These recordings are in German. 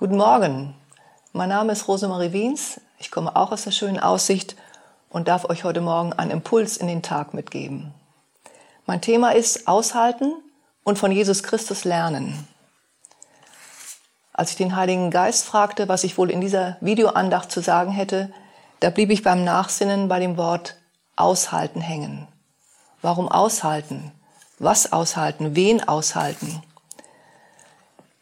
Guten Morgen, mein Name ist Rosemarie Wiens, ich komme auch aus der schönen Aussicht und darf euch heute Morgen einen Impuls in den Tag mitgeben. Mein Thema ist Aushalten und von Jesus Christus lernen. Als ich den Heiligen Geist fragte, was ich wohl in dieser Videoandacht zu sagen hätte, da blieb ich beim Nachsinnen bei dem Wort Aushalten hängen. Warum aushalten? Was aushalten? Wen aushalten?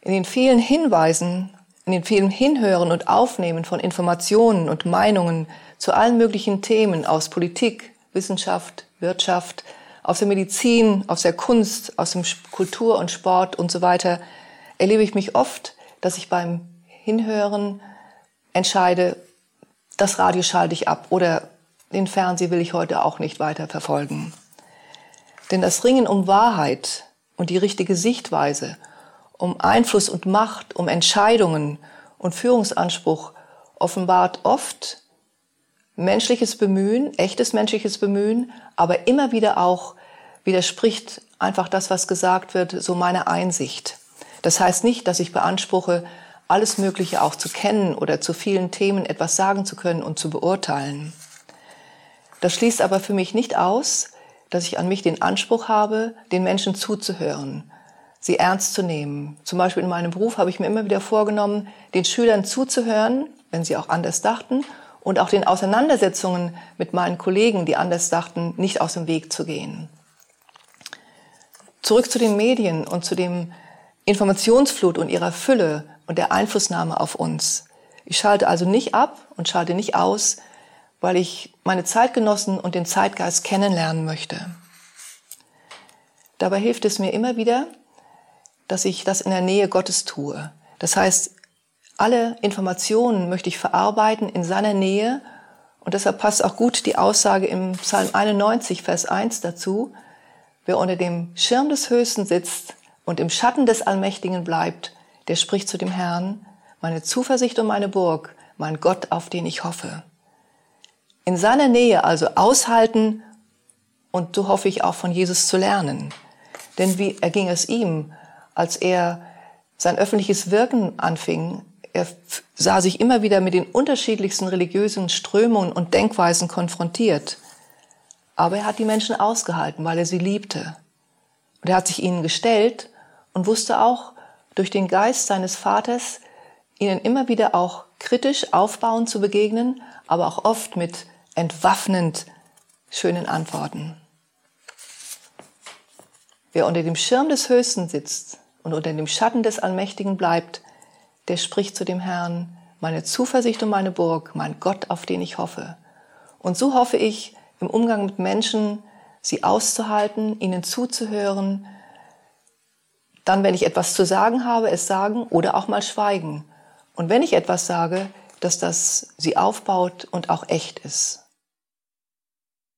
In den vielen Hinweisen in den vielen Hinhören und Aufnehmen von Informationen und Meinungen zu allen möglichen Themen aus Politik, Wissenschaft, Wirtschaft, aus der Medizin, aus der Kunst, aus dem Kultur und Sport und so weiter, erlebe ich mich oft, dass ich beim Hinhören entscheide, das Radio schalte ich ab oder den Fernseher will ich heute auch nicht weiter verfolgen. Denn das Ringen um Wahrheit und die richtige Sichtweise um Einfluss und Macht, um Entscheidungen und Führungsanspruch offenbart oft menschliches Bemühen, echtes menschliches Bemühen, aber immer wieder auch widerspricht einfach das, was gesagt wird, so meine Einsicht. Das heißt nicht, dass ich beanspruche, alles Mögliche auch zu kennen oder zu vielen Themen etwas sagen zu können und zu beurteilen. Das schließt aber für mich nicht aus, dass ich an mich den Anspruch habe, den Menschen zuzuhören sie ernst zu nehmen. Zum Beispiel in meinem Beruf habe ich mir immer wieder vorgenommen, den Schülern zuzuhören, wenn sie auch anders dachten, und auch den Auseinandersetzungen mit meinen Kollegen, die anders dachten, nicht aus dem Weg zu gehen. Zurück zu den Medien und zu dem Informationsflut und ihrer Fülle und der Einflussnahme auf uns. Ich schalte also nicht ab und schalte nicht aus, weil ich meine Zeitgenossen und den Zeitgeist kennenlernen möchte. Dabei hilft es mir immer wieder, dass ich das in der Nähe Gottes tue. Das heißt, alle Informationen möchte ich verarbeiten in seiner Nähe und deshalb passt auch gut die Aussage im Psalm 91, Vers 1 dazu. Wer unter dem Schirm des Höchsten sitzt und im Schatten des Allmächtigen bleibt, der spricht zu dem Herrn, meine Zuversicht und meine Burg, mein Gott, auf den ich hoffe. In seiner Nähe also aushalten und so hoffe ich auch von Jesus zu lernen. Denn wie erging es ihm, als er sein öffentliches Wirken anfing, er sah sich immer wieder mit den unterschiedlichsten religiösen Strömungen und Denkweisen konfrontiert. Aber er hat die Menschen ausgehalten, weil er sie liebte. Und er hat sich ihnen gestellt und wusste auch durch den Geist seines Vaters, ihnen immer wieder auch kritisch aufbauend zu begegnen, aber auch oft mit entwaffnend schönen Antworten. Wer unter dem Schirm des Höchsten sitzt, und unter dem Schatten des Allmächtigen bleibt, der spricht zu dem Herrn, meine Zuversicht und meine Burg, mein Gott, auf den ich hoffe. Und so hoffe ich, im Umgang mit Menschen, sie auszuhalten, ihnen zuzuhören, dann, wenn ich etwas zu sagen habe, es sagen oder auch mal schweigen. Und wenn ich etwas sage, dass das sie aufbaut und auch echt ist.